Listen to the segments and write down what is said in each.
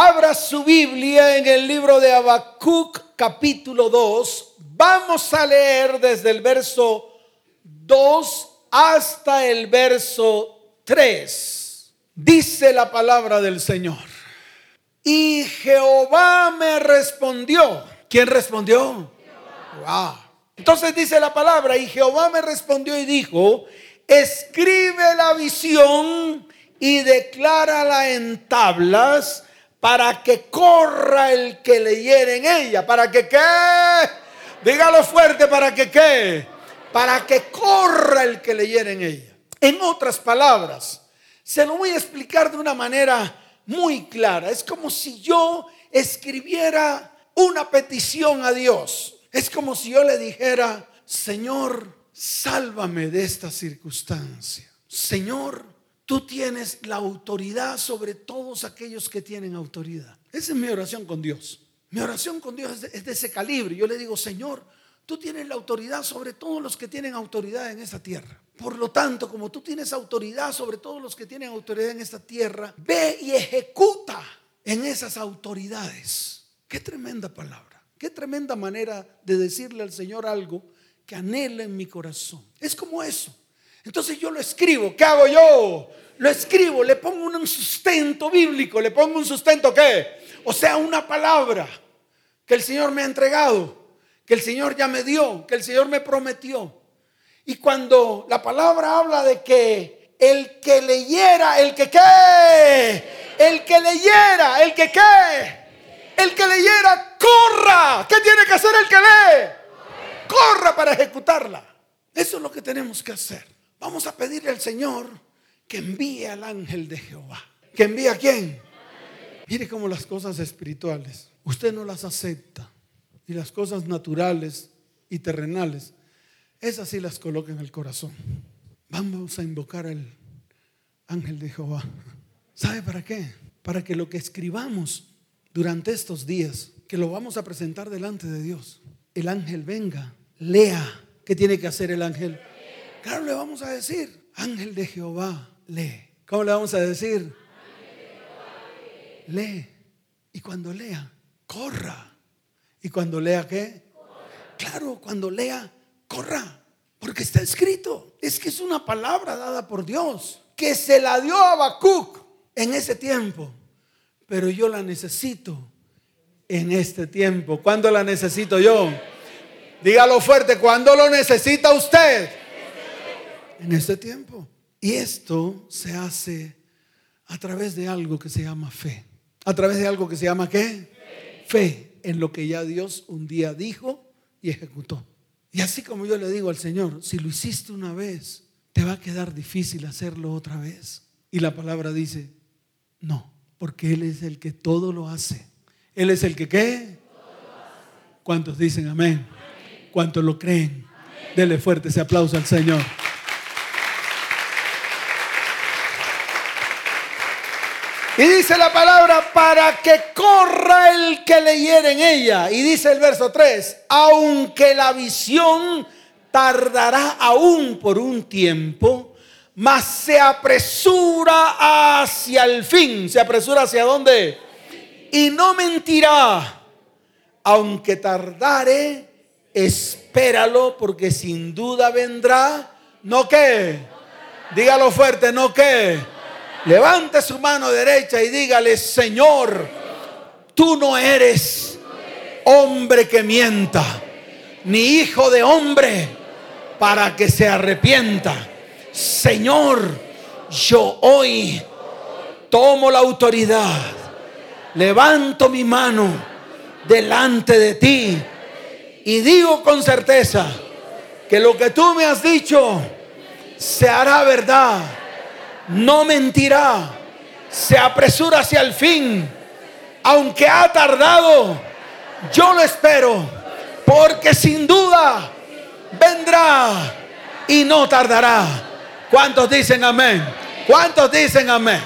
Abra su Biblia en el libro de Habacuc capítulo 2. Vamos a leer desde el verso 2 hasta el verso 3. Dice la palabra del Señor. Y Jehová me respondió. ¿Quién respondió? Wow. Entonces dice la palabra, y Jehová me respondió y dijo, escribe la visión y declárala en tablas para que corra el que leyera en ella. ¿Para que qué? Dígalo fuerte, ¿para que qué? Para que corra el que leyera en ella. En otras palabras, se lo voy a explicar de una manera muy clara. Es como si yo escribiera una petición a Dios. Es como si yo le dijera, Señor, sálvame de esta circunstancia. Señor, tú tienes la autoridad sobre todos aquellos que tienen autoridad. Esa es mi oración con Dios. Mi oración con Dios es de, ese calibre. Yo le digo, Señor, tú tienes la autoridad sobre todos los que tienen autoridad en esta tierra. Por lo tanto, como tú tienes autoridad sobre todos los que tienen autoridad en esta tierra, ve y ejecuta en esas autoridades. Qué tremenda palabra. Qué tremenda manera de decirle al Señor algo que anhela en mi corazón. Es como eso. Entonces yo lo escribo. ¿Qué hago yo? Lo escribo, le pongo un sustento bíblico, le pongo un sustento qué? O sea, una palabra que el Señor me ha entregado, que el Señor ya me dio, que el Señor me prometió. Y cuando la palabra habla de que el que leyera, el que qué, el que leyera, el que qué, el que leyera, corra. ¿Qué tiene que hacer el que lee? Corra para ejecutarla. Eso es lo que tenemos que hacer. Vamos a pedirle al Señor que envíe al ángel de Jehová. ¿Que envíe a quién? Mire cómo las cosas espirituales, usted no las acepta. Y las cosas naturales y terrenales, esas sí las coloca en el corazón. Vamos a invocar al ángel de Jehová. ¿Sabe para qué? Para que lo que escribamos durante estos días, que lo vamos a presentar delante de Dios, el ángel venga, lea. ¿Qué tiene que hacer el ángel? Claro, le vamos a decir, ángel de Jehová, lee. ¿Cómo le vamos a decir? Lee. Y cuando lea, corra. ¿Y cuando lea qué? Claro, cuando lea, corra. Porque está escrito. Es que es una palabra dada por Dios. Que se la dio a Habacuc en ese tiempo. Pero yo la necesito en este tiempo. ¿Cuándo la necesito yo? Dígalo fuerte. ¿Cuándo lo necesita usted? En este tiempo. Y esto se hace a través de algo que se llama fe. A través de algo que se llama qué? Fe. en lo que ya Dios un día dijo y ejecutó. Y así como yo le digo al Señor, si lo hiciste una vez, te va a quedar difícil hacerlo otra vez. Y la palabra dice, no, porque Él es el que todo lo hace. Él es el que qué? ¿Cuántos dicen amén? ¿Cuántos lo creen? Dele fuerte ese aplauso al Señor. Y dice la palabra, para que corra el que leyera en ella. Y dice el verso 3, aunque la visión tardará aún por un tiempo, mas se apresura hacia el fin. ¿Se apresura hacia dónde? Y no mentirá, aunque tardare, espéralo, porque sin duda vendrá. ¿No qué? Dígalo fuerte, ¿no qué? Levante su mano derecha y dígale, Señor, tú no eres hombre que mienta, ni hijo de hombre para que se arrepienta. Señor, yo hoy tomo la autoridad, levanto mi mano delante de ti y digo con certeza que lo que tú me has dicho se hará verdad no mentirá, se apresura hacia el fin, aunque ha tardado, yo lo espero, porque sin duda vendrá y no tardará. ¿Cuántos dicen amén? ¿Cuántos dicen amén?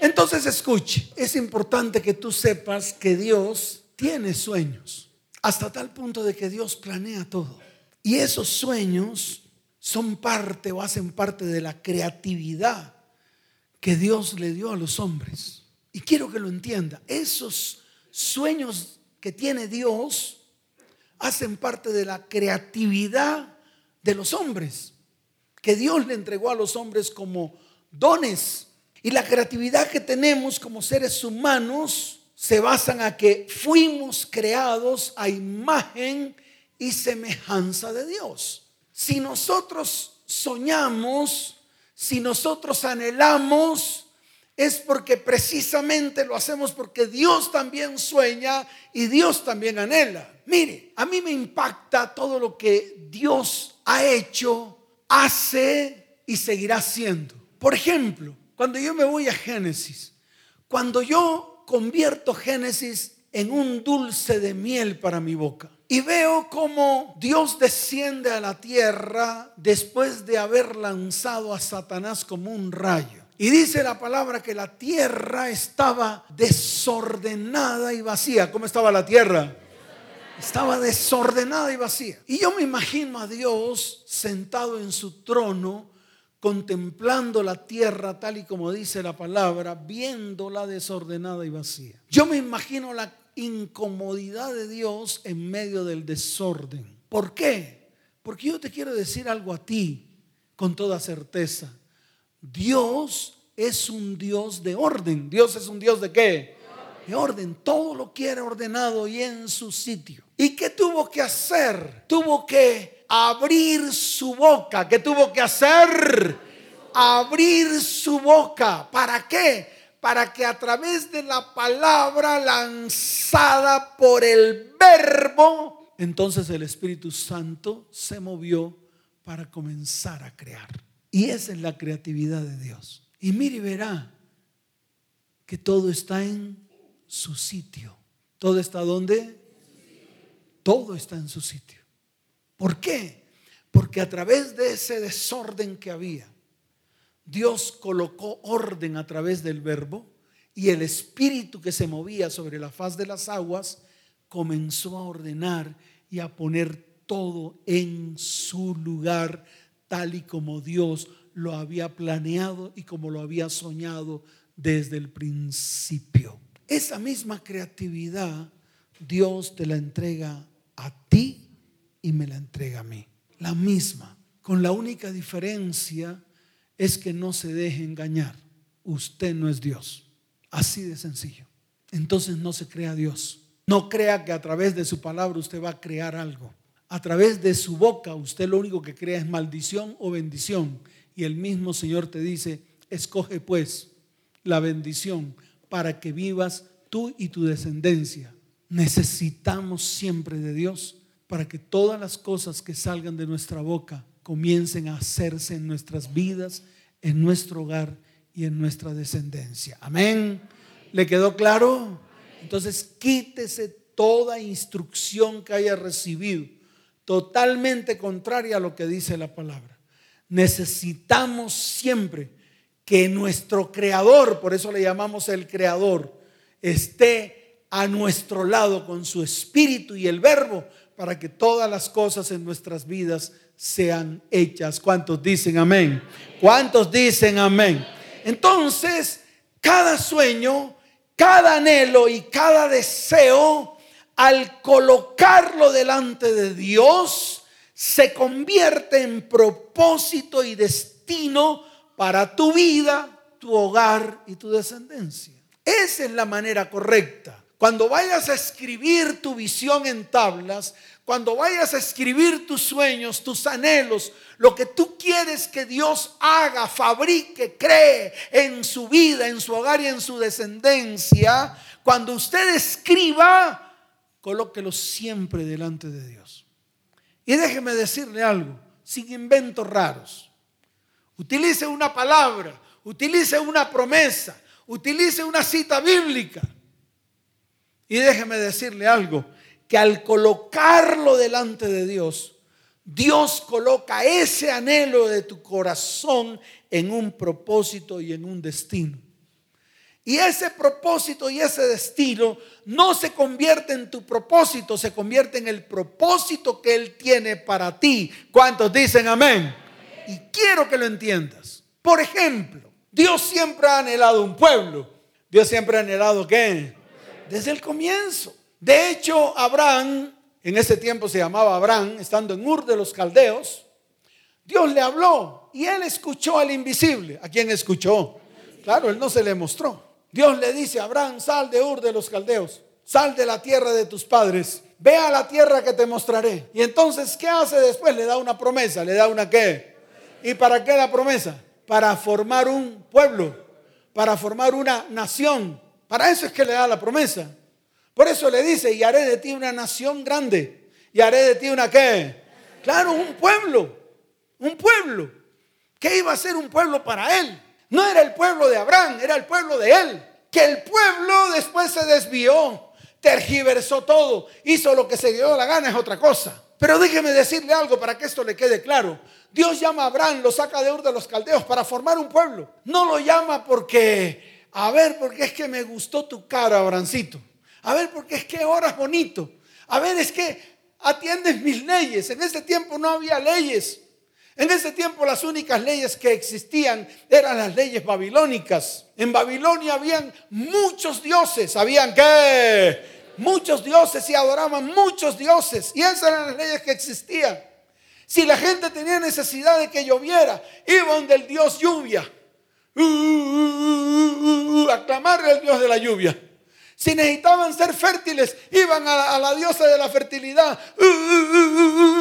Entonces escuche, es importante que tú sepas que Dios tiene sueños, hasta tal punto de que Dios planea todo. Y esos sueños son parte o hacen parte de la creatividad que Dios le dio a los hombres. Y quiero que lo entienda. Esos sueños que tiene Dios hacen parte de la creatividad de los hombres, que Dios le entregó a los hombres como dones. Y la creatividad que tenemos como seres humanos se basan a que fuimos creados a imagen y semejanza de Dios. Si nosotros soñamos, si nosotros anhelamos, es porque precisamente lo hacemos porque Dios también sueña y Dios también anhela. Mire, a mí me impacta todo lo que Dios ha hecho, hace y seguirá haciendo. Por ejemplo, cuando yo me voy a Génesis, cuando yo convierto Génesis en un dulce de miel para mi boca, y veo cómo Dios desciende a la tierra después de haber lanzado a Satanás como un rayo. Y dice la palabra que la tierra estaba desordenada y vacía. ¿Cómo estaba la tierra? Estaba desordenada y vacía. Y yo me imagino a Dios sentado en su trono, contemplando la tierra tal y como dice la palabra, viéndola desordenada y vacía. Yo me imagino la incomodidad de Dios en medio del desorden. ¿Por qué? Porque yo te quiero decir algo a ti con toda certeza. Dios es un Dios de orden. Dios es un Dios de qué? De orden. Todo lo quiere ordenado y en su sitio. ¿Y qué tuvo que hacer? Tuvo que abrir su boca. ¿Qué tuvo que hacer? Abrir su boca. ¿Para qué? Para que a través de la palabra lanzada por el verbo, entonces el Espíritu Santo se movió para comenzar a crear. Y esa es la creatividad de Dios. Y mire y verá que todo está en su sitio. ¿Todo está donde? Todo está en su sitio. ¿Por qué? Porque a través de ese desorden que había, Dios colocó orden a través del verbo y el espíritu que se movía sobre la faz de las aguas comenzó a ordenar y a poner todo en su lugar tal y como Dios lo había planeado y como lo había soñado desde el principio. Esa misma creatividad Dios te la entrega a ti y me la entrega a mí. La misma, con la única diferencia es que no se deje engañar. Usted no es Dios. Así de sencillo. Entonces no se crea Dios. No crea que a través de su palabra usted va a crear algo a través de su boca usted lo único que crea es maldición o bendición. Y el mismo Señor te dice, escoge pues la bendición para que vivas tú y tu descendencia. Necesitamos siempre de Dios para que todas las cosas que salgan de nuestra boca comiencen a hacerse en nuestras vidas, en nuestro hogar y en nuestra descendencia. Amén. ¿Le quedó claro? Entonces quítese toda instrucción que haya recibido totalmente contraria a lo que dice la palabra. Necesitamos siempre que nuestro creador, por eso le llamamos el creador, esté a nuestro lado con su espíritu y el verbo para que todas las cosas en nuestras vidas sean hechas. ¿Cuántos dicen amén? ¿Cuántos dicen amén? Entonces, cada sueño, cada anhelo y cada deseo al colocarlo delante de Dios, se convierte en propósito y destino para tu vida, tu hogar y tu descendencia. Esa es la manera correcta. Cuando vayas a escribir tu visión en tablas, cuando vayas a escribir tus sueños, tus anhelos, lo que tú quieres que Dios haga, fabrique, cree en su vida, en su hogar y en su descendencia, cuando usted escriba, colóquelo siempre delante de Dios. Y déjeme decirle algo, sin inventos raros. Utilice una palabra, utilice una promesa, utilice una cita bíblica. Y déjeme decirle algo, que al colocarlo delante de Dios, Dios coloca ese anhelo de tu corazón en un propósito y en un destino. Y ese propósito y ese destino no se convierte en tu propósito, se convierte en el propósito que Él tiene para ti. ¿Cuántos dicen amén? Y quiero que lo entiendas. Por ejemplo, Dios siempre ha anhelado un pueblo. Dios siempre ha anhelado qué? Desde el comienzo. De hecho, Abraham, en ese tiempo se llamaba Abraham, estando en Ur de los Caldeos, Dios le habló y él escuchó al invisible. ¿A quién escuchó? Claro, él no se le mostró. Dios le dice, Abraham, sal de Ur de los Caldeos, sal de la tierra de tus padres, ve a la tierra que te mostraré. Y entonces, ¿qué hace después? Le da una promesa, le da una qué. ¿Y para qué la promesa? Para formar un pueblo, para formar una nación. Para eso es que le da la promesa. Por eso le dice, y haré de ti una nación grande. Y haré de ti una qué. Claro, un pueblo. Un pueblo. ¿Qué iba a ser un pueblo para él? No era el pueblo de Abraham, era el pueblo de él. Que el pueblo después se desvió, tergiversó todo, hizo lo que se dio la gana, es otra cosa. Pero déjeme decirle algo para que esto le quede claro. Dios llama a Abraham, lo saca de Ur de los Caldeos para formar un pueblo. No lo llama porque, a ver, porque es que me gustó tu cara, Abrancito. A ver, porque es que oras bonito. A ver, es que atiendes mis leyes. En ese tiempo no había leyes. En ese tiempo las únicas leyes que existían eran las leyes babilónicas. En Babilonia habían muchos dioses, habían que muchos dioses y adoraban muchos dioses. Y esas eran las leyes que existían. Si la gente tenía necesidad de que lloviera, iban del dios lluvia. Uh, uh, uh, al dios de la lluvia. Si necesitaban ser fértiles, iban a la diosa de la fertilidad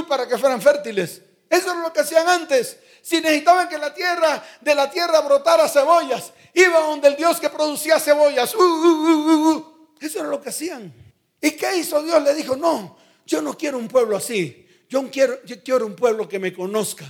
para que fueran fértiles. Eso es lo que hacían antes. Si necesitaban que la tierra de la tierra brotara cebollas, iban donde el Dios que producía cebollas. Uh, uh, uh, Eso era lo que hacían. ¿Y qué hizo Dios? Le dijo, no, yo no quiero un pueblo así. Yo yo quiero un pueblo que me conozca.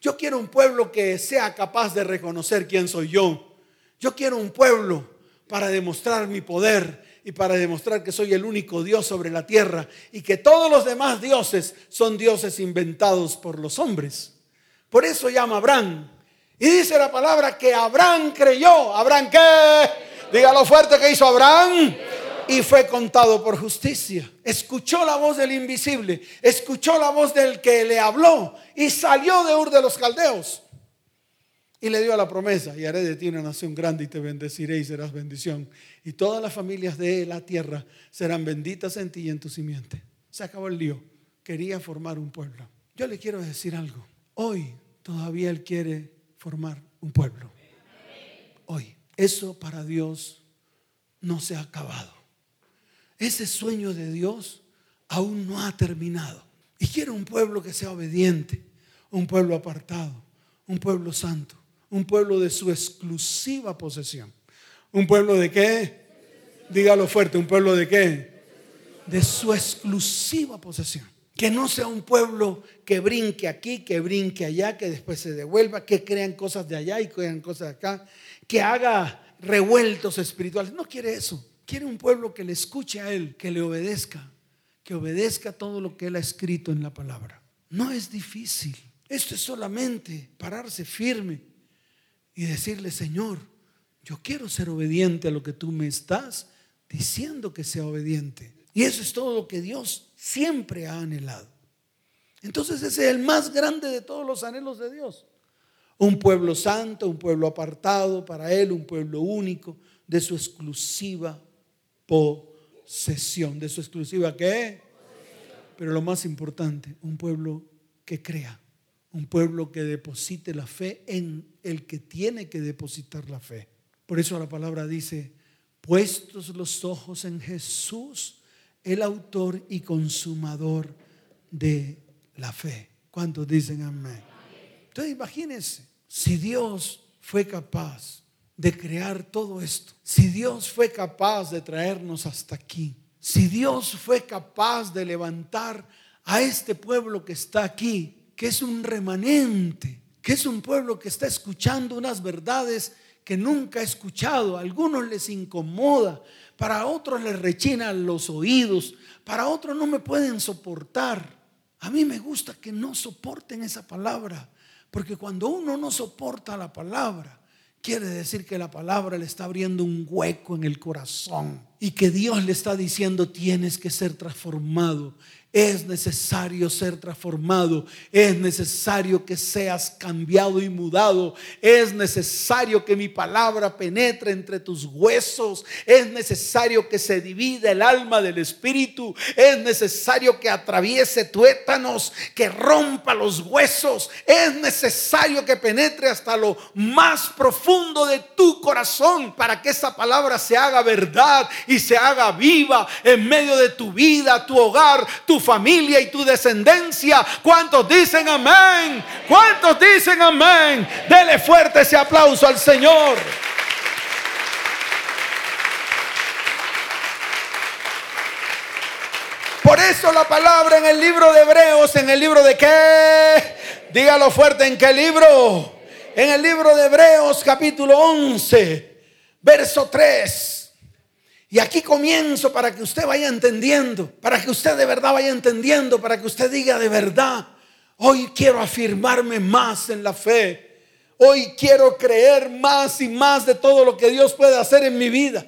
Yo quiero un pueblo que sea capaz de reconocer quién soy yo. Yo quiero un pueblo para demostrar mi poder y para demostrar que soy el único Dios sobre la tierra y que todos los demás dioses son dioses inventados por los hombres. Por eso llama Abraham. Y dice la palabra que Abraham creyó. ¿Abraham qué? Dígalo fuerte que hizo Abraham. Y fue contado por justicia. Escuchó la voz del invisible. Escuchó la voz del que le habló. Y salió de Ur de los Caldeos. Y le dio la promesa, y haré de ti una nación grande y te bendeciré y serás bendición. Y todas las familias de la tierra serán benditas en ti y en tu simiente. Se acabó el lío. Quería formar un pueblo. Yo le quiero decir algo. Hoy todavía Él quiere formar un pueblo. Hoy. Eso para Dios no se ha acabado. Ese sueño de Dios aún no ha terminado. Y quiere un pueblo que sea obediente, un pueblo apartado, un pueblo santo un pueblo de su exclusiva posesión. ¿Un pueblo de qué? Dígalo fuerte, ¿un pueblo de qué? De su exclusiva posesión. Que no sea un pueblo que brinque aquí, que brinque allá, que después se devuelva, que crean cosas de allá y crean cosas de acá, que haga revueltos espirituales. No quiere eso. Quiere un pueblo que le escuche a Él, que le obedezca, que obedezca todo lo que Él ha escrito en la palabra. No es difícil. Esto es solamente pararse firme y decirle, Señor, yo quiero ser obediente a lo que tú me estás diciendo que sea obediente. Y eso es todo lo que Dios siempre ha anhelado. Entonces ese es el más grande de todos los anhelos de Dios. Un pueblo santo, un pueblo apartado para Él, un pueblo único, de su exclusiva posesión. ¿De su exclusiva qué? Pero lo más importante, un pueblo que crea un pueblo que deposite la fe en el que tiene que depositar la fe. Por eso la palabra dice, puestos los ojos en Jesús, el autor y consumador de la fe. ¿Cuántos dicen amén? Entonces imagínense, si Dios fue capaz de crear todo esto, si Dios fue capaz de traernos hasta aquí, si Dios fue capaz de levantar a este pueblo que está aquí, que es un remanente, que es un pueblo que está escuchando unas verdades que nunca ha escuchado. A algunos les incomoda, para otros les rechinan los oídos, para otros no me pueden soportar. A mí me gusta que no soporten esa palabra, porque cuando uno no soporta la palabra, quiere decir que la palabra le está abriendo un hueco en el corazón y que Dios le está diciendo tienes que ser transformado es necesario ser transformado, es necesario que seas cambiado y mudado, es necesario que mi palabra penetre entre tus huesos, es necesario que se divida el alma del espíritu, es necesario que atraviese tuétanos, que rompa los huesos, es necesario que penetre hasta lo más profundo de tu corazón para que esa palabra se haga verdad y se haga viva en medio de tu vida, tu hogar, tu familia y tu descendencia. ¿Cuántos dicen amén? ¿Cuántos dicen amén? Dele fuerte ese aplauso al Señor. Por eso la palabra en el libro de Hebreos, en el libro de qué? Dígalo fuerte, ¿en qué libro? En el libro de Hebreos capítulo 11, verso 3. Y aquí comienzo para que usted vaya entendiendo, para que usted de verdad vaya entendiendo, para que usted diga de verdad, hoy quiero afirmarme más en la fe, hoy quiero creer más y más de todo lo que Dios puede hacer en mi vida,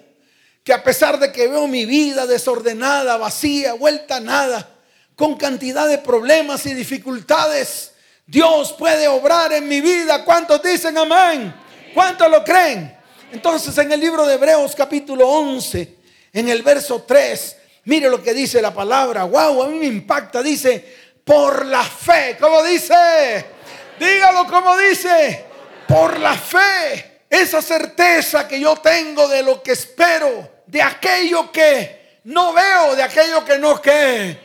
que a pesar de que veo mi vida desordenada, vacía, vuelta a nada, con cantidad de problemas y dificultades, Dios puede obrar en mi vida. ¿Cuántos dicen amén? ¿Cuántos lo creen? Entonces en el libro de Hebreos capítulo 11, en el verso 3, mire lo que dice la palabra. Wow, a mí me impacta. Dice, por la fe. ¿Cómo dice? Dígalo como dice. Por la fe. Esa certeza que yo tengo de lo que espero, de aquello que no veo, de aquello que no que,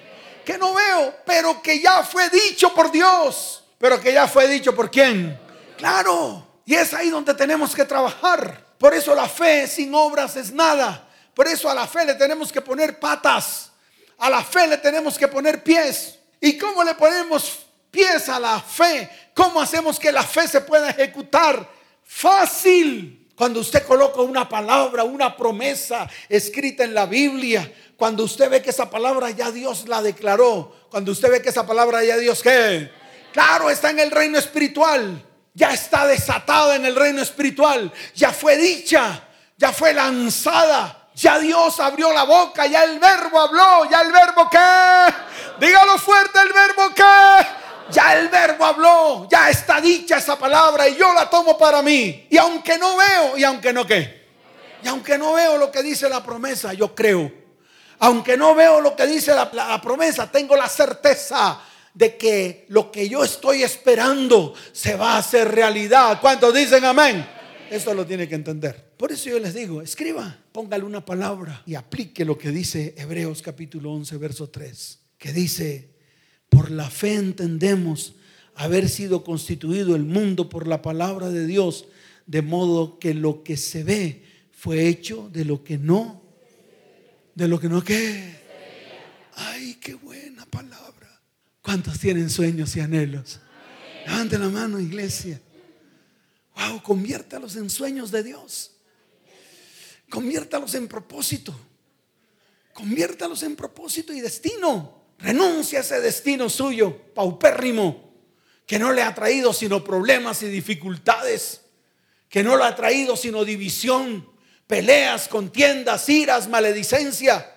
que no veo, pero que ya fue dicho por Dios. Pero que ya fue dicho por quién. Claro. Y es ahí donde tenemos que trabajar. Por eso la fe sin obras es nada. Por eso a la fe le tenemos que poner patas. A la fe le tenemos que poner pies. ¿Y cómo le ponemos pies a la fe? ¿Cómo hacemos que la fe se pueda ejecutar? Fácil. Cuando usted coloca una palabra, una promesa escrita en la Biblia, cuando usted ve que esa palabra ya Dios la declaró, cuando usted ve que esa palabra ya Dios qué? Claro, está en el reino espiritual ya está desatada en el reino espiritual, ya fue dicha, ya fue lanzada, ya Dios abrió la boca, ya el verbo habló, ya el verbo qué, dígalo fuerte el verbo qué, ya el verbo habló, ya está dicha esa palabra y yo la tomo para mí. Y aunque no veo, y aunque no qué, y aunque no veo lo que dice la promesa, yo creo. Aunque no veo lo que dice la promesa, tengo la certeza de que lo que yo estoy esperando se va a hacer realidad. ¿Cuántos dicen amén? Esto lo tiene que entender. Por eso yo les digo, escriba, póngale una palabra y aplique lo que dice Hebreos capítulo 11, verso 3, que dice, por la fe entendemos haber sido constituido el mundo por la palabra de Dios, de modo que lo que se ve fue hecho de lo que no, de lo que no que. Ay, qué palabra. ¿Cuántos tienen sueños y anhelos? Levanten la mano, iglesia. Wow, conviértalos en sueños de Dios. Conviértalos en propósito. Conviértalos en propósito y destino. Renuncia a ese destino suyo, paupérrimo, que no le ha traído sino problemas y dificultades, que no le ha traído sino división, peleas, contiendas, iras, maledicencia.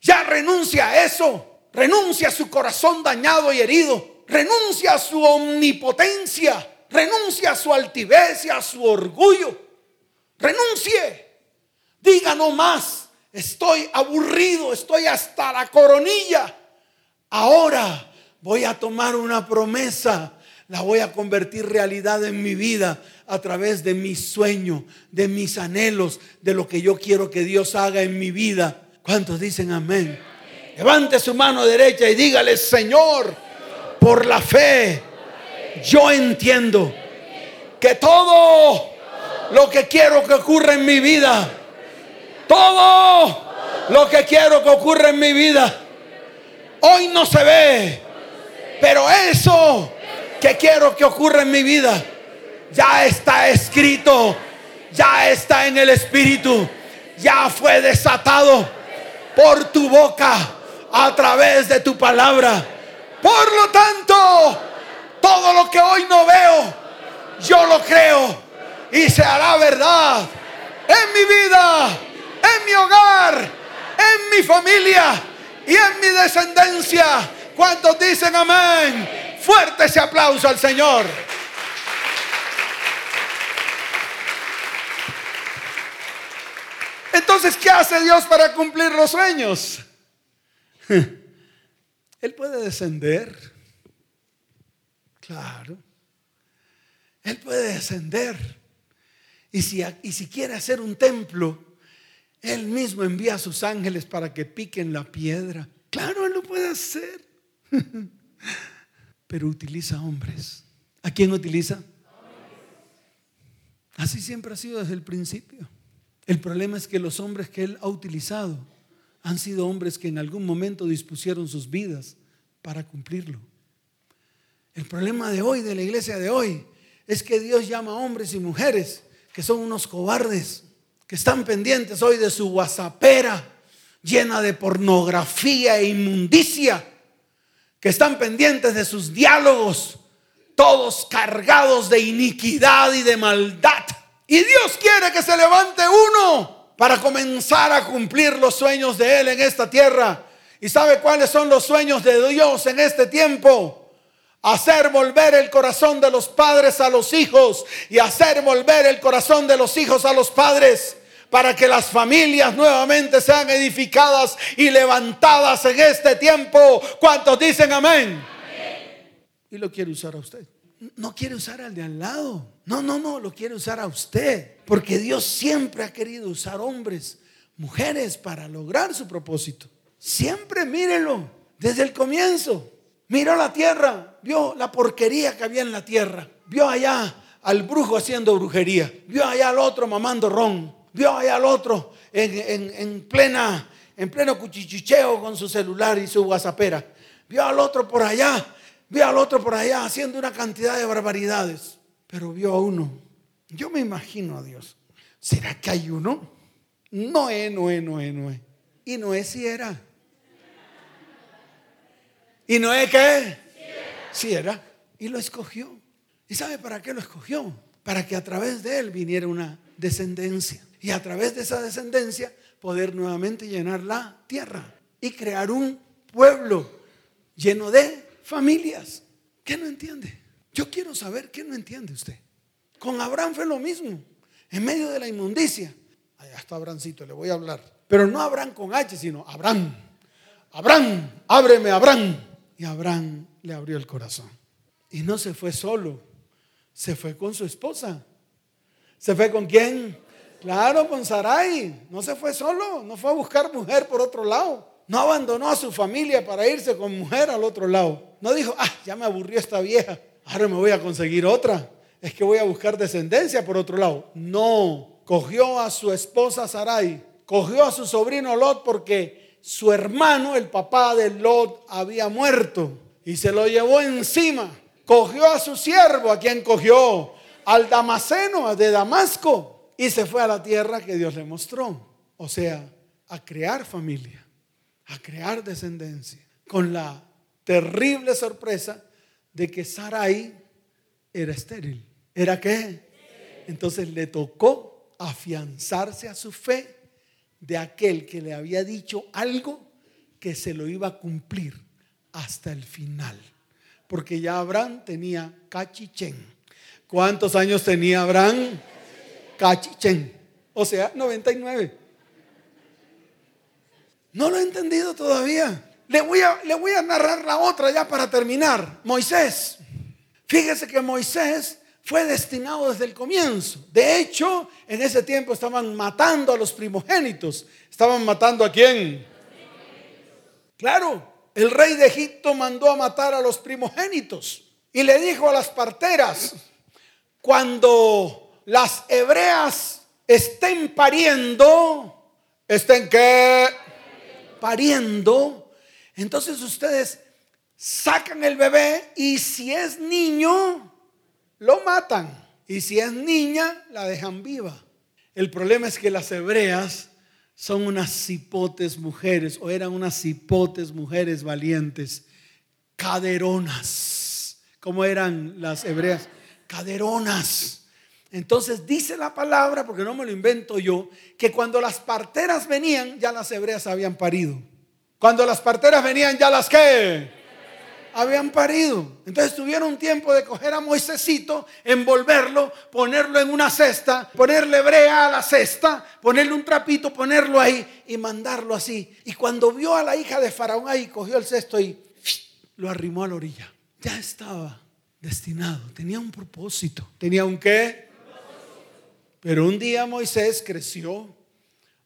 Ya renuncia a eso renuncia a su corazón dañado y herido, renuncia a su omnipotencia, renuncia a su altivez y a su orgullo, renuncie, diga no más, estoy aburrido, estoy hasta la coronilla, ahora voy a tomar una promesa, la voy a convertir realidad en mi vida a través de mi sueño, de mis anhelos, de lo que yo quiero que Dios haga en mi vida. ¿Cuántos dicen amén? Levante su mano derecha y dígale, Señor, por la fe, yo entiendo que todo lo que quiero que ocurra en mi vida, todo lo que quiero que ocurra en mi vida, hoy no se ve, pero eso que quiero que ocurra en mi vida, ya está escrito, ya está en el Espíritu, ya fue desatado por tu boca a través de tu palabra. Por lo tanto, todo lo que hoy no veo, yo lo creo y se hará verdad en mi vida, en mi hogar, en mi familia y en mi descendencia. ¿Cuántos dicen amén? Fuerte ese aplauso al Señor. Entonces, ¿qué hace Dios para cumplir los sueños? Él puede descender. Claro. Él puede descender. Y si, y si quiere hacer un templo, Él mismo envía a sus ángeles para que piquen la piedra. Claro, Él lo puede hacer. Pero utiliza hombres. ¿A quién utiliza? Así siempre ha sido desde el principio. El problema es que los hombres que Él ha utilizado han sido hombres que en algún momento dispusieron sus vidas para cumplirlo. El problema de hoy, de la iglesia de hoy, es que Dios llama a hombres y mujeres que son unos cobardes, que están pendientes hoy de su whatsappera llena de pornografía e inmundicia, que están pendientes de sus diálogos, todos cargados de iniquidad y de maldad. Y Dios quiere que se levante uno para comenzar a cumplir los sueños de Él en esta tierra. ¿Y sabe cuáles son los sueños de Dios en este tiempo? hacer volver el corazón de los padres a los hijos y hacer volver el corazón de los hijos a los padres para que las familias nuevamente sean edificadas y levantadas en este tiempo. ¿Cuántos dicen amén? Y lo quiere usar a usted. No quiere usar al de al lado. No, no, no, lo quiere usar a usted. Porque Dios siempre ha querido usar hombres, mujeres para lograr su propósito. Siempre mírelo desde el comienzo. Miró la tierra, vio la porquería que había en la tierra. Vio allá al brujo haciendo brujería. Vio allá al otro mamando ron. Vio allá al otro en, plena, en pleno cuchichicheo con su celular y su whatsappera. Vio al otro por allá. Vio al otro por allá haciendo una cantidad de barbaridades. Pero vio a uno. Yo me imagino a Dios. ¿Será que hay uno? Noé, Noé, Noé, Noé. Y Noé sí era. ¿Y Noé qué? Sí era. Y lo escogió. ¿Y sabe para qué lo escogió? Para que a través de él viniera una descendencia. Y a través de esa descendencia poder nuevamente llenar la tierra y crear un pueblo lleno de familias. ¿Qué no entiende? Yo quiero saber qué no entiende usted. Con Abraham fue lo mismo. En medio de la inmundicia. Allá está Abrahamcito, le voy a hablar. Pero no Abraham con H, sino Abraham. Abraham, ábreme, Abraham. Y Abraham le abrió el corazón. Y no se fue solo, se fue con su esposa. ¿Se fue con quién? Claro, con Sarai. No se fue solo, no fue a buscar mujer por otro lado. No abandonó a su familia para irse con mujer al otro lado. No dijo, ah, ya me aburrió esta vieja, ahora me voy a conseguir otra. Es que voy a buscar descendencia por otro lado. No, cogió a su esposa Sarai, cogió a su sobrino Lot porque su hermano, el papá de Lot, había muerto y se lo llevó encima. Cogió a su siervo, a quien cogió, al Damaseno de Damasco, y se fue a la tierra que Dios le mostró. O sea, a crear familia, a crear descendencia, con la terrible sorpresa de que Sarai era estéril. ¿Era qué? Entonces le tocó afianzarse a su fe de aquel que le había dicho algo que se lo iba a cumplir hasta el final. Porque ya Abraham tenía cachichen. ¿Cuántos años tenía Abraham? Cachichen. O sea, 99. No lo he entendido todavía. Le voy, a, le voy a narrar la otra ya para terminar. Moisés. Fíjese que Moisés fue destinado desde el comienzo. De hecho, en ese tiempo estaban matando a los primogénitos. ¿Estaban matando a quién? Claro, el rey de Egipto mandó a matar a los primogénitos y le dijo a las parteras, cuando las hebreas estén pariendo, estén qué? Pariendo, entonces ustedes sacan el bebé y si es niño, lo matan. Y si es niña, la dejan viva. El problema es que las hebreas son unas cipotes mujeres, o eran unas cipotes mujeres valientes, caderonas. ¿Cómo eran las hebreas? Caderonas. Entonces dice la palabra, porque no me lo invento yo, que cuando las parteras venían, ya las hebreas habían parido. Cuando las parteras venían, ya las que habían parido. Entonces tuvieron tiempo de coger a Moisésito, envolverlo, ponerlo en una cesta, ponerle brea a la cesta, ponerle un trapito, ponerlo ahí y mandarlo así. Y cuando vio a la hija de Faraón ahí, cogió el cesto y lo arrimó a la orilla. Ya estaba destinado, tenía un propósito. ¿Tenía un qué? Pero un día Moisés creció,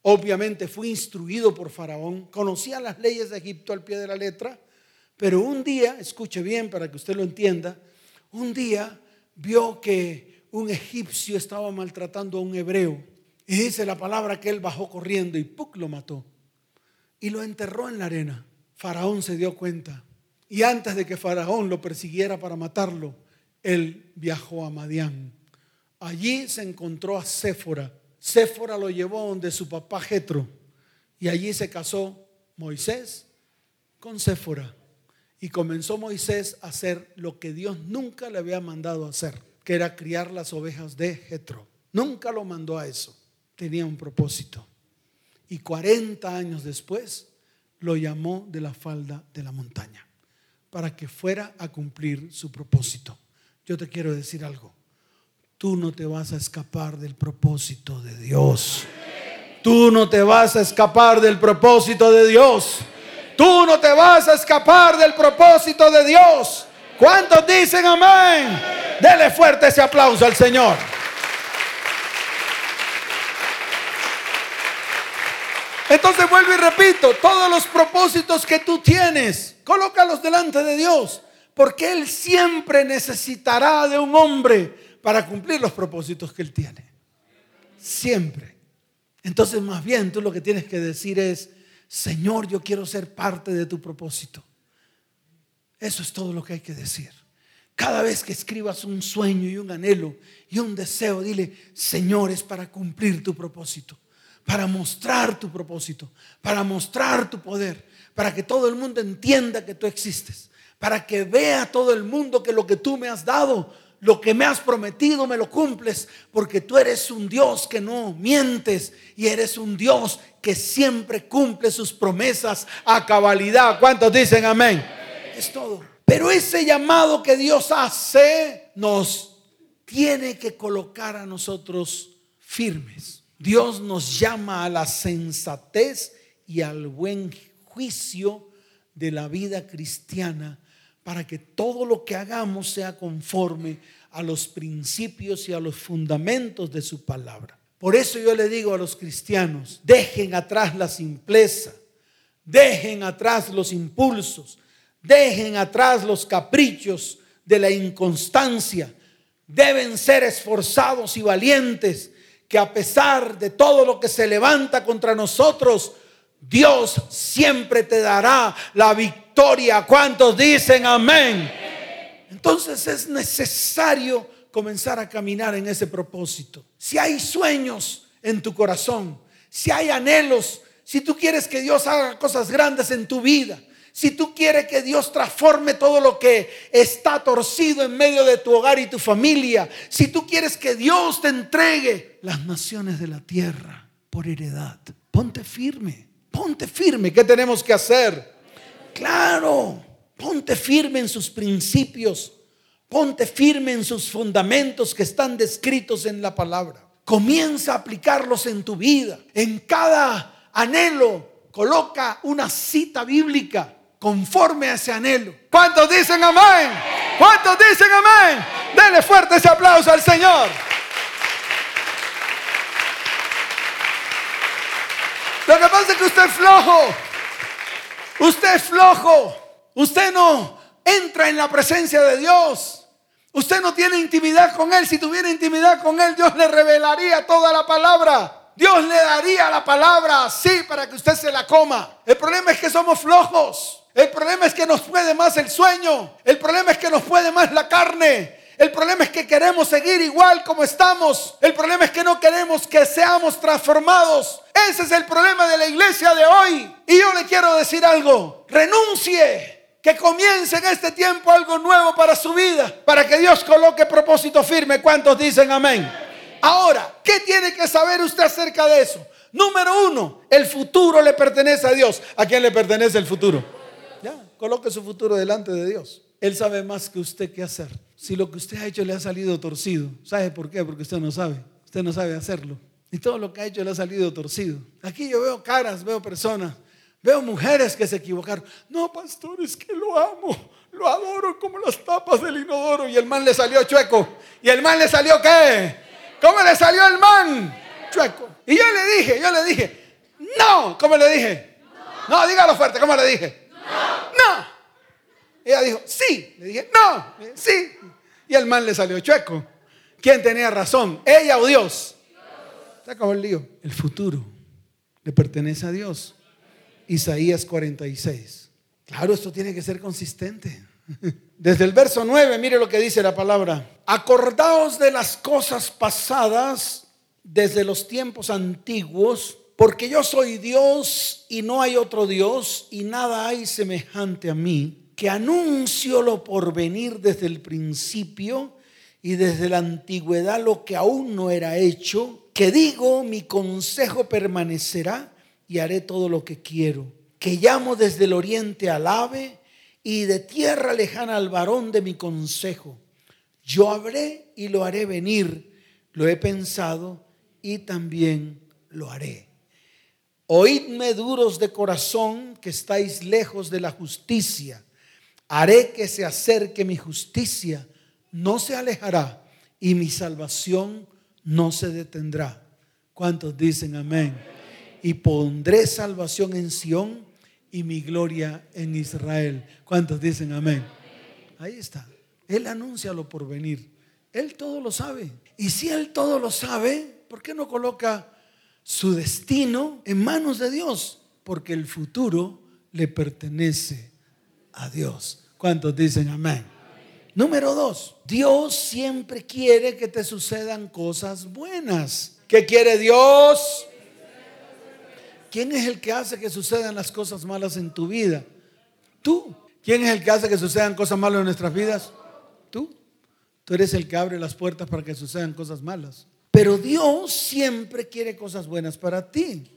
obviamente fue instruido por Faraón, conocía las leyes de Egipto al pie de la letra pero un día, escuche bien para que usted lo entienda, un día vio que un egipcio estaba maltratando a un hebreo. Y dice la palabra que él bajó corriendo y ¡puc! lo mató. Y lo enterró en la arena. Faraón se dio cuenta. Y antes de que Faraón lo persiguiera para matarlo, él viajó a Madián. Allí se encontró a Séfora. Séfora lo llevó donde su papá Jetro. Y allí se casó Moisés con Séfora. Y comenzó Moisés a hacer lo que Dios nunca le había mandado hacer, que era criar las ovejas de Jetro. Nunca lo mandó a eso. Tenía un propósito. Y 40 años después lo llamó de la falda de la montaña para que fuera a cumplir su propósito. Yo te quiero decir algo. Tú no te vas a escapar del propósito de Dios. Tú no te vas a escapar del propósito de Dios. Tú no te vas a escapar del propósito de Dios. ¿Cuántos dicen amén? Dele fuerte ese aplauso al Señor. Entonces vuelvo y repito, todos los propósitos que tú tienes, colócalos delante de Dios, porque Él siempre necesitará de un hombre para cumplir los propósitos que Él tiene. Siempre. Entonces más bien tú lo que tienes que decir es, Señor, yo quiero ser parte de tu propósito. Eso es todo lo que hay que decir. Cada vez que escribas un sueño y un anhelo y un deseo, dile, Señor, es para cumplir tu propósito, para mostrar tu propósito, para mostrar tu poder, para que todo el mundo entienda que tú existes, para que vea todo el mundo que lo que tú me has dado lo que me has prometido me lo cumples, porque tú eres un Dios que no mientes y eres un Dios que siempre cumple sus promesas a cabalidad. ¿Cuántos dicen amén? Es todo. Pero ese llamado que Dios hace nos tiene que colocar a nosotros firmes. Dios nos llama a la sensatez y al buen juicio de la vida cristiana para que todo lo que hagamos sea conforme a los principios y a los fundamentos de su palabra. Por eso yo le digo a los cristianos, dejen atrás la simpleza, dejen atrás los impulsos, dejen atrás los caprichos de la inconstancia. Deben ser esforzados y valientes, que a pesar de todo lo que se levanta contra nosotros, Dios siempre te dará la victoria. ¿Cuántos dicen amén? Entonces es necesario comenzar a caminar en ese propósito. Si hay sueños en tu corazón, si hay anhelos, si tú quieres que Dios haga cosas grandes en tu vida, si tú quieres que Dios transforme todo lo que está torcido en medio de tu hogar y tu familia, si tú quieres que Dios te entregue las naciones de la tierra por heredad, ponte firme. Ponte firme. ¿Qué tenemos que hacer? Claro, ponte firme en sus principios. Ponte firme en sus fundamentos que están descritos en la palabra. Comienza a aplicarlos en tu vida. En cada anhelo coloca una cita bíblica conforme a ese anhelo. ¿Cuántos dicen amén? ¿Cuántos dicen amén? Dele fuerte ese aplauso al Señor. Lo que pasa es que usted es flojo. Usted es flojo. Usted no entra en la presencia de Dios. Usted no tiene intimidad con Él. Si tuviera intimidad con Él, Dios le revelaría toda la palabra. Dios le daría la palabra así para que usted se la coma. El problema es que somos flojos. El problema es que nos puede más el sueño. El problema es que nos puede más la carne. El problema es que queremos seguir igual como estamos. El problema es que no queremos que seamos transformados. Ese es el problema de la iglesia de hoy. Y yo le quiero decir algo. Renuncie. Que comience en este tiempo algo nuevo para su vida. Para que Dios coloque propósito firme. ¿Cuántos dicen amén? Ahora, ¿qué tiene que saber usted acerca de eso? Número uno, el futuro le pertenece a Dios. ¿A quién le pertenece el futuro? Ya. Coloque su futuro delante de Dios. Él sabe más que usted qué hacer. Si lo que usted ha hecho le ha salido torcido, ¿sabe por qué? Porque usted no sabe. Usted no sabe hacerlo. Y todo lo que ha hecho le ha salido torcido. Aquí yo veo caras, veo personas, veo mujeres que se equivocaron. No, pastor, es que lo amo, lo adoro como las tapas del inodoro. Y el man le salió chueco. ¿Y el man le salió qué? ¿Cómo le salió el man? Chueco. Y yo le dije, yo le dije, no. ¿Cómo le dije? No, dígalo fuerte, ¿cómo le dije? Ella dijo, sí. Le dije, no. Sí. Y el man le salió chueco. ¿Quién tenía razón? ¿Ella o Dios? Se el lío. El futuro le pertenece a Dios. Isaías 46. Claro, esto tiene que ser consistente. Desde el verso 9, mire lo que dice la palabra. Acordaos de las cosas pasadas desde los tiempos antiguos, porque yo soy Dios y no hay otro Dios y nada hay semejante a mí, que anuncio lo por venir desde el principio y desde la antigüedad lo que aún no era hecho que digo, mi consejo permanecerá y haré todo lo que quiero. Que llamo desde el oriente al ave y de tierra lejana al varón de mi consejo. Yo habré y lo haré venir. Lo he pensado y también lo haré. Oídme duros de corazón que estáis lejos de la justicia. Haré que se acerque mi justicia. No se alejará y mi salvación no se detendrá. ¿Cuántos dicen amén? Y pondré salvación en Sión y mi gloria en Israel. ¿Cuántos dicen amén? Ahí está. Él anuncia lo por venir. Él todo lo sabe. Y si Él todo lo sabe, ¿por qué no coloca su destino en manos de Dios? Porque el futuro le pertenece a Dios. ¿Cuántos dicen amén? Número dos, Dios siempre quiere que te sucedan cosas buenas. ¿Qué quiere Dios? ¿Quién es el que hace que sucedan las cosas malas en tu vida? Tú. ¿Quién es el que hace que sucedan cosas malas en nuestras vidas? Tú. Tú eres el que abre las puertas para que sucedan cosas malas. Pero Dios siempre quiere cosas buenas para ti.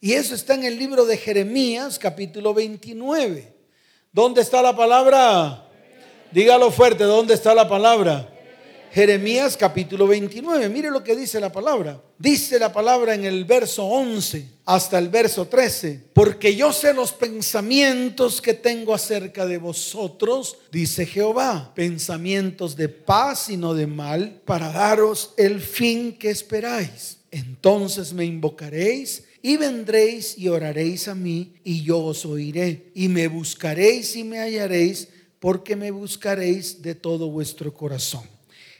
Y eso está en el libro de Jeremías, capítulo 29. ¿Dónde está la palabra? Dígalo fuerte, ¿dónde está la palabra? Jeremías capítulo 29. Mire lo que dice la palabra. Dice la palabra en el verso 11 hasta el verso 13. Porque yo sé los pensamientos que tengo acerca de vosotros, dice Jehová. Pensamientos de paz y no de mal, para daros el fin que esperáis. Entonces me invocaréis y vendréis y oraréis a mí y yo os oiré. Y me buscaréis y me hallaréis porque me buscaréis de todo vuestro corazón.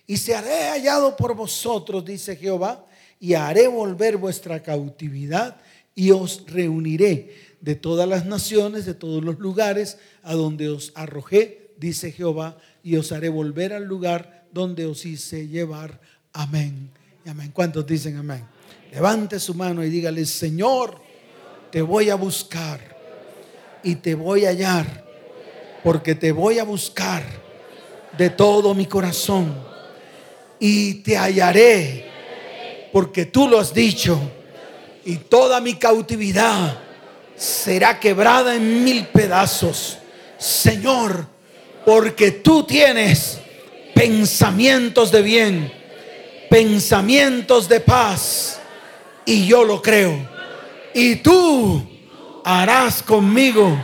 Y se haré hallado por vosotros, dice Jehová, y haré volver vuestra cautividad y os reuniré de todas las naciones, de todos los lugares a donde os arrojé, dice Jehová, y os haré volver al lugar donde os hice llevar. Amén. Amén. ¿Cuántos dicen amén? Levante su mano y dígale, Señor, te voy a buscar y te voy a hallar porque te voy a buscar de todo mi corazón y te hallaré, porque tú lo has dicho, y toda mi cautividad será quebrada en mil pedazos. Señor, porque tú tienes pensamientos de bien, pensamientos de paz, y yo lo creo. Y tú harás conmigo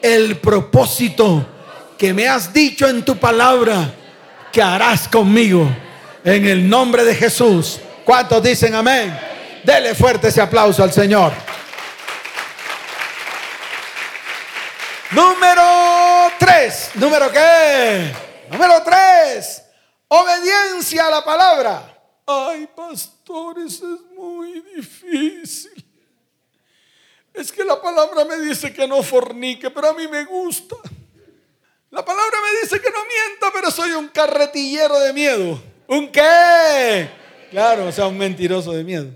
el propósito que me has dicho en tu palabra que harás conmigo. En el nombre de Jesús. ¿Cuántos dicen amén? Dele fuerte ese aplauso al Señor. Número tres. ¿Número qué? Número tres. Obediencia a la palabra. Ay, pastores, es muy difícil. Es que la palabra me dice que no fornique, pero a mí me gusta. La palabra me dice que no mienta, pero soy un carretillero de miedo. ¿Un qué? Claro, o sea, un mentiroso de miedo.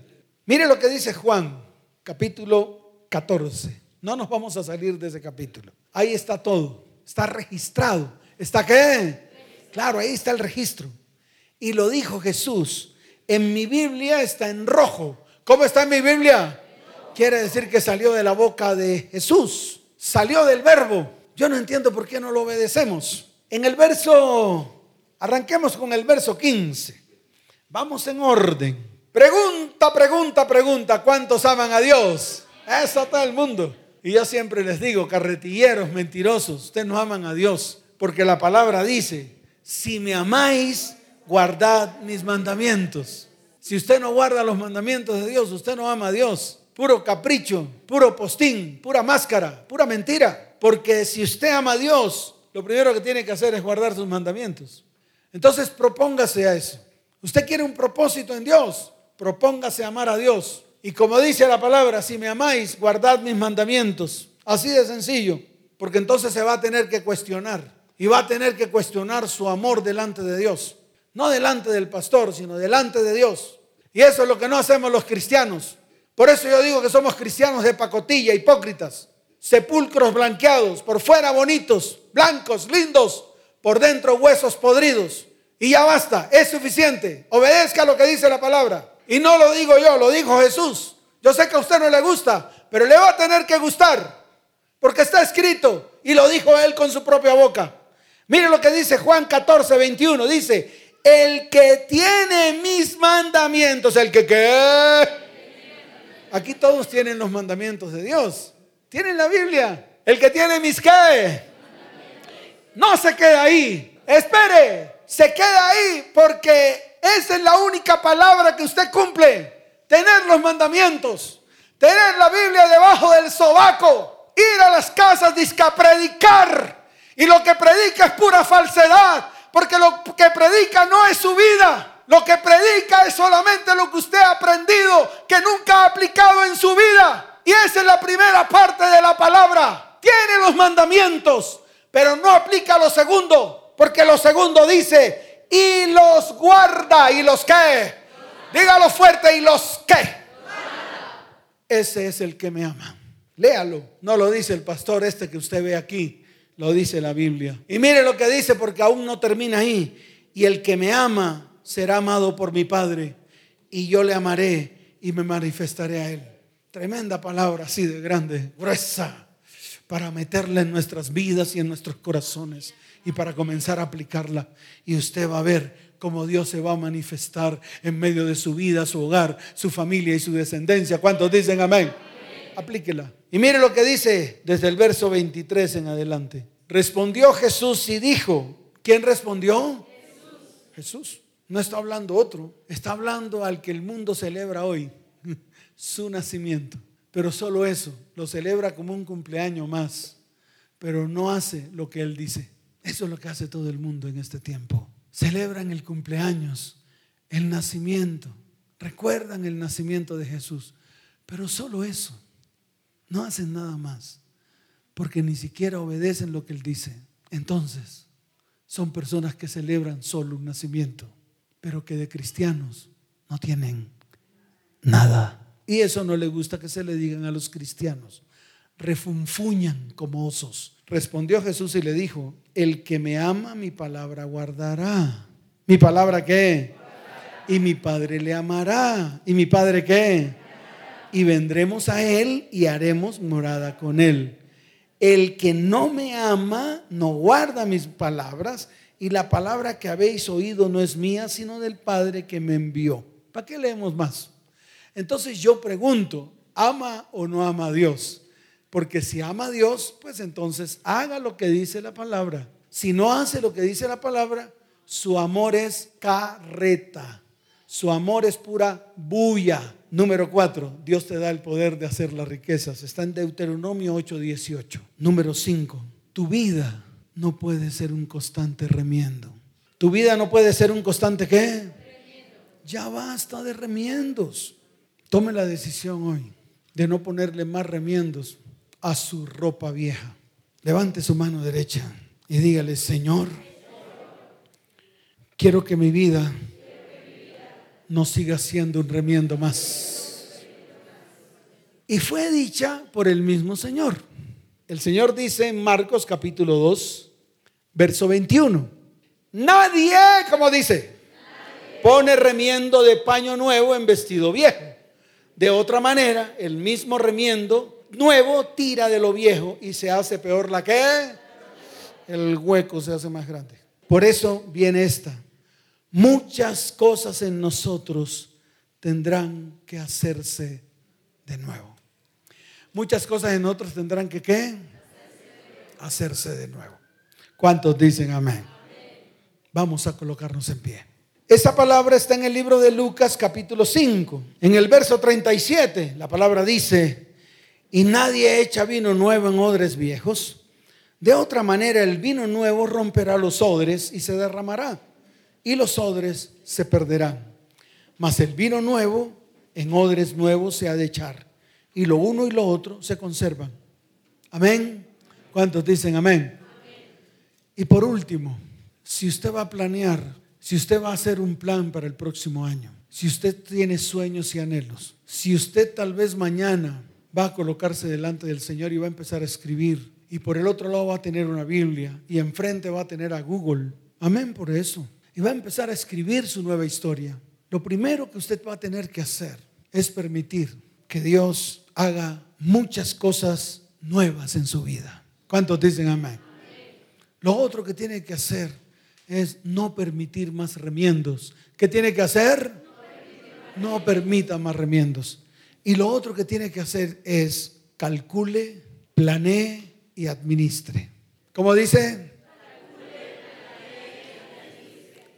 Mire lo que dice Juan, capítulo 14. No nos vamos a salir de ese capítulo. Ahí está todo. Está registrado. ¿Está qué? Claro, ahí está el registro. Y lo dijo Jesús. En mi Biblia está en rojo. ¿Cómo está en mi Biblia? quiere decir que salió de la boca de Jesús, salió del verbo. yo no entiendo por qué no lo obedecemos. En el verso, arranquemos con el verso 15. Vamos en orden. Pregunta, pregunta, pregunta, ¿cuántos aman a Dios? Eso todo el mundo. Y yo siempre les digo, carretilleros, mentirosos, ustedes no aman a Dios, porque la palabra dice, si me amáis, guardad mis mandamientos. Si usted no guarda los mandamientos de Dios, usted no ama a Dios. Puro capricho, puro postín, pura máscara, pura mentira. Porque si usted ama a Dios, lo primero que tiene que hacer es guardar sus mandamientos. Entonces propóngase a eso. Usted quiere un propósito en Dios, propóngase amar a Dios. Y como dice la palabra, si me amáis, guardad mis mandamientos. Así de sencillo, porque entonces se va a tener que cuestionar. Y va a tener que cuestionar su amor delante de Dios. No delante del pastor, sino delante de Dios. Y eso es lo que no hacemos los cristianos. Por eso yo digo que somos cristianos de pacotilla, hipócritas, sepulcros blanqueados, por fuera bonitos, blancos, lindos, por dentro huesos podridos. Y ya basta, es suficiente. Obedezca lo que dice la palabra. Y no lo digo yo, lo dijo Jesús. Yo sé que a usted no le gusta, pero le va a tener que gustar, porque está escrito y lo dijo él con su propia boca. Mire lo que dice Juan 14, 21. Dice, el que tiene mis mandamientos, el que qué. Aquí todos tienen los mandamientos de Dios. Tienen la Biblia. El que tiene mis qué. No se quede ahí. Espere. Se queda ahí porque esa es la única palabra que usted cumple. Tener los mandamientos. Tener la Biblia debajo del sobaco. Ir a las casas a predicar. Y lo que predica es pura falsedad. Porque lo que predica no es su vida. Lo que predica es solamente lo que usted ha aprendido que nunca ha aplicado en su vida. Y esa es la primera parte de la palabra. Tiene los mandamientos, pero no aplica lo segundo. Porque lo segundo dice, y los guarda. ¿Y los qué? Dígalo fuerte, ¿y los qué? Ese es el que me ama. Léalo. No lo dice el pastor este que usted ve aquí. Lo dice la Biblia. Y mire lo que dice porque aún no termina ahí. Y el que me ama será amado por mi Padre. Y yo le amaré y me manifestaré a él. Tremenda palabra así de grande, gruesa, para meterla en nuestras vidas y en nuestros corazones y para comenzar a aplicarla. Y usted va a ver cómo Dios se va a manifestar en medio de su vida, su hogar, su familia y su descendencia. ¿Cuántos dicen amén? Aplíquela. Y mire lo que dice desde el verso 23 en adelante. Respondió Jesús y dijo, ¿quién respondió? Jesús. Jesús. No está hablando otro, está hablando al que el mundo celebra hoy, su nacimiento. Pero solo eso, lo celebra como un cumpleaños más, pero no hace lo que él dice. Eso es lo que hace todo el mundo en este tiempo. Celebran el cumpleaños, el nacimiento, recuerdan el nacimiento de Jesús, pero solo eso. No hacen nada más, porque ni siquiera obedecen lo que Él dice. Entonces, son personas que celebran solo un nacimiento, pero que de cristianos no tienen nada. Y eso no le gusta que se le digan a los cristianos. Refunfuñan como osos. Respondió Jesús y le dijo, el que me ama mi palabra guardará. ¿Mi palabra qué? Y mi Padre le amará. ¿Y mi Padre qué? Y vendremos a Él y haremos morada con Él. El que no me ama no guarda mis palabras y la palabra que habéis oído no es mía, sino del Padre que me envió. ¿Para qué leemos más? Entonces yo pregunto, ¿ama o no ama a Dios? Porque si ama a Dios, pues entonces haga lo que dice la palabra. Si no hace lo que dice la palabra, su amor es carreta. Su amor es pura bulla. Número cuatro, Dios te da el poder de hacer las riquezas. Está en Deuteronomio 8:18. Número cinco, tu vida no puede ser un constante remiendo. Tu vida no puede ser un constante qué? Ya basta de remiendos. Tome la decisión hoy de no ponerle más remiendos a su ropa vieja. Levante su mano derecha y dígale, Señor, quiero que mi vida no siga siendo un remiendo más. Y fue dicha por el mismo Señor. El Señor dice en Marcos capítulo 2, verso 21. Nadie, como dice, pone remiendo de paño nuevo en vestido viejo. De otra manera, el mismo remiendo nuevo tira de lo viejo y se hace peor la que el hueco se hace más grande. Por eso viene esta. Muchas cosas en nosotros tendrán que hacerse de nuevo. Muchas cosas en nosotros tendrán que ¿qué? Hacerse de nuevo. ¿Cuántos dicen amén? Vamos a colocarnos en pie. Esa palabra está en el libro de Lucas capítulo 5. En el verso 37 la palabra dice, y nadie echa vino nuevo en odres viejos. De otra manera el vino nuevo romperá los odres y se derramará, y los odres se perderán. Mas el vino nuevo en odres nuevos se ha de echar, y lo uno y lo otro se conservan. Amén. ¿Cuántos dicen amén? Y por último, si usted va a planear, si usted va a hacer un plan para el próximo año, si usted tiene sueños y anhelos, si usted tal vez mañana va a colocarse delante del Señor y va a empezar a escribir, y por el otro lado va a tener una Biblia, y enfrente va a tener a Google, amén por eso, y va a empezar a escribir su nueva historia. Lo primero que usted va a tener que hacer es permitir que Dios haga muchas cosas nuevas en su vida. ¿Cuántos dicen amén? Lo otro que tiene que hacer es no permitir más remiendos. ¿Qué tiene que hacer? No permita más remiendos. Y lo otro que tiene que hacer es calcule, planee y administre. ¿Cómo dice?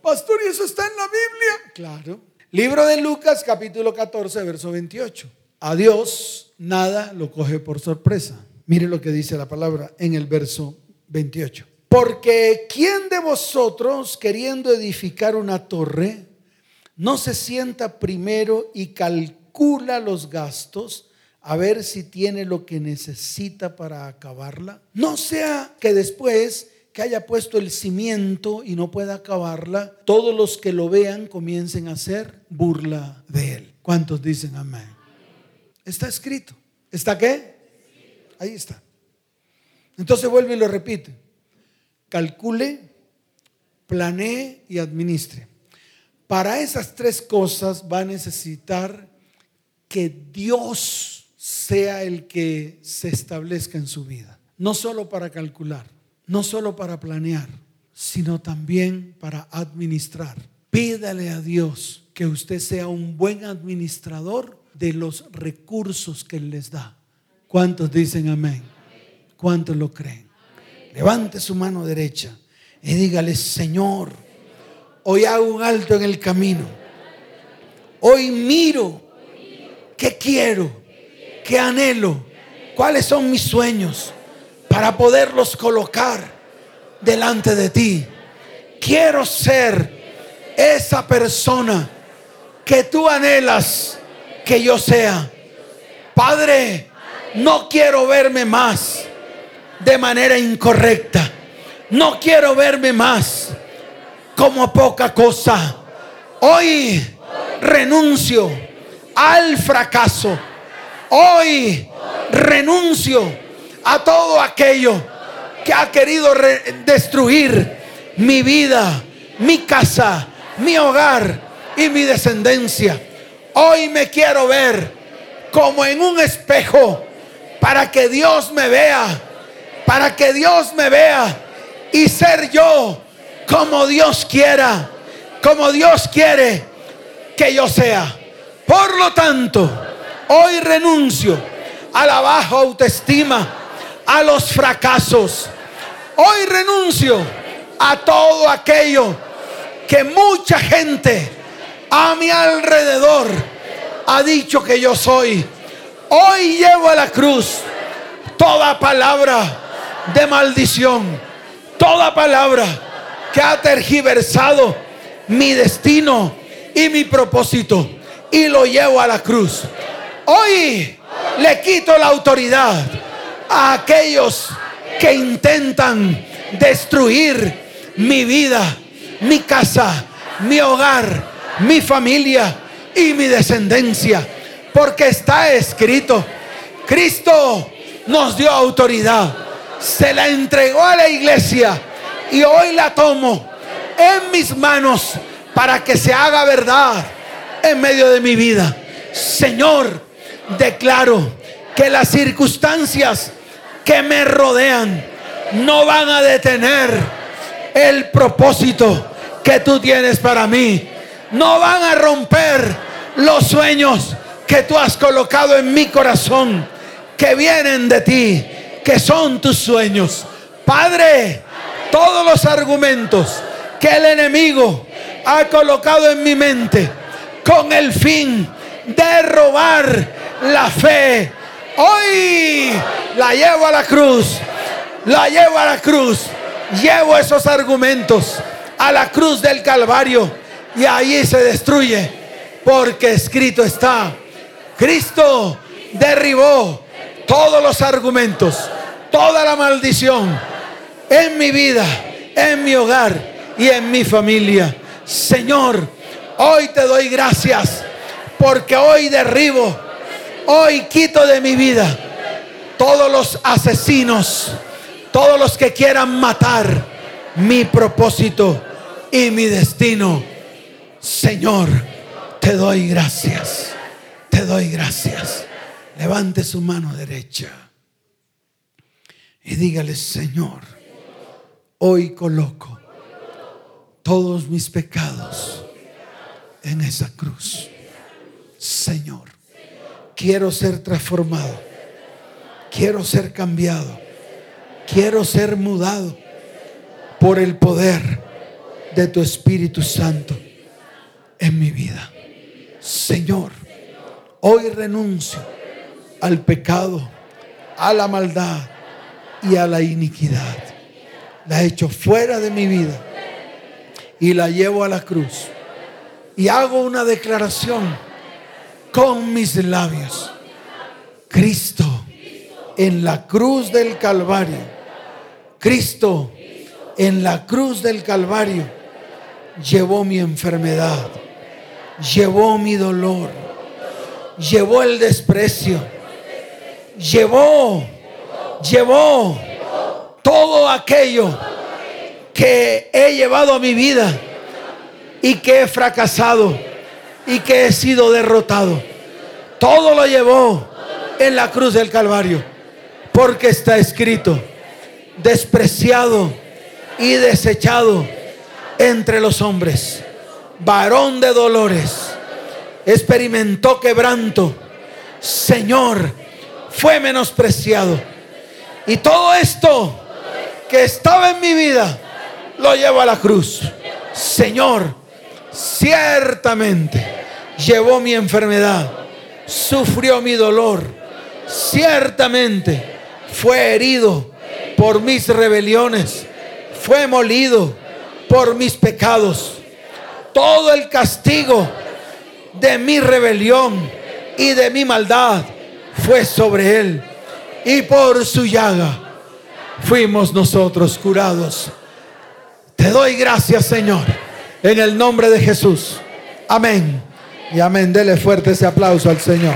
Pastor, ¿y eso está en la Biblia? Claro. Libro de Lucas, capítulo 14, verso 28. A Dios nada lo coge por sorpresa. Mire lo que dice la palabra en el verso 28. Porque ¿quién de vosotros queriendo edificar una torre no se sienta primero y calcula los gastos a ver si tiene lo que necesita para acabarla? No sea que después que haya puesto el cimiento y no pueda acabarla, todos los que lo vean comiencen a hacer burla de él. ¿Cuántos dicen amén? Está escrito. ¿Está qué? Ahí está. Entonces vuelve y lo repite calcule, planee y administre. Para esas tres cosas va a necesitar que Dios sea el que se establezca en su vida. No solo para calcular, no solo para planear, sino también para administrar. Pídale a Dios que usted sea un buen administrador de los recursos que Él les da. ¿Cuántos dicen amén? ¿Cuántos lo creen? Levante su mano derecha y dígale, Señor, hoy hago un alto en el camino. Hoy miro qué quiero, qué anhelo, cuáles son mis sueños para poderlos colocar delante de ti. Quiero ser esa persona que tú anhelas que yo sea. Padre, no quiero verme más de manera incorrecta. No quiero verme más como poca cosa. Hoy renuncio al fracaso. Hoy renuncio a todo aquello que ha querido destruir mi vida, mi casa, mi hogar y mi descendencia. Hoy me quiero ver como en un espejo para que Dios me vea para que Dios me vea y ser yo como Dios quiera, como Dios quiere que yo sea. Por lo tanto, hoy renuncio a la baja autoestima, a los fracasos. Hoy renuncio a todo aquello que mucha gente a mi alrededor ha dicho que yo soy. Hoy llevo a la cruz toda palabra de maldición, toda palabra que ha tergiversado mi destino y mi propósito y lo llevo a la cruz. Hoy le quito la autoridad a aquellos que intentan destruir mi vida, mi casa, mi hogar, mi familia y mi descendencia. Porque está escrito, Cristo nos dio autoridad se la entregó a la iglesia y hoy la tomo en mis manos para que se haga verdad en medio de mi vida. Señor, declaro que las circunstancias que me rodean no van a detener el propósito que tú tienes para mí. No van a romper los sueños que tú has colocado en mi corazón, que vienen de ti, que son tus sueños. Padre, todos los argumentos que el enemigo ha colocado en mi mente con el fin de robar la fe. Hoy la llevo a la cruz, la llevo a la cruz, llevo esos argumentos a la cruz del Calvario y ahí se destruye porque escrito está. Cristo derribó todos los argumentos, toda la maldición en mi vida, en mi hogar y en mi familia. Señor, hoy te doy gracias porque hoy derribo, hoy quito de mi vida todos los asesinos, todos los que quieran matar mi propósito y mi destino. Señor, te doy gracias, te doy gracias. Levante su mano derecha y dígale, Señor, hoy coloco todos mis pecados en esa cruz. Señor, quiero ser transformado, quiero ser cambiado, quiero ser mudado por el poder de tu Espíritu Santo en mi vida. Señor, hoy renuncio al pecado, a la maldad y a la iniquidad. La echo fuera de mi vida y la llevo a la cruz. Y hago una declaración con mis labios. Cristo en la cruz del Calvario. Cristo en la cruz del Calvario llevó mi enfermedad, llevó mi dolor, llevó el desprecio, llevó, llevó todo aquello que he llevado a mi vida y que he fracasado y que he sido derrotado. Todo lo llevó en la cruz del Calvario, porque está escrito, despreciado y desechado entre los hombres, varón de dolores, experimentó quebranto, Señor, fue menospreciado. Y todo esto que estaba en mi vida, lo llevo a la cruz. Señor, ciertamente llevó mi enfermedad, sufrió mi dolor, ciertamente fue herido por mis rebeliones, fue molido por mis pecados. Todo el castigo de mi rebelión y de mi maldad fue sobre él. Y por su llaga fuimos nosotros curados. Te doy gracias, Señor, en el nombre de Jesús. Amén. Y amén. Dele fuerte ese aplauso al Señor.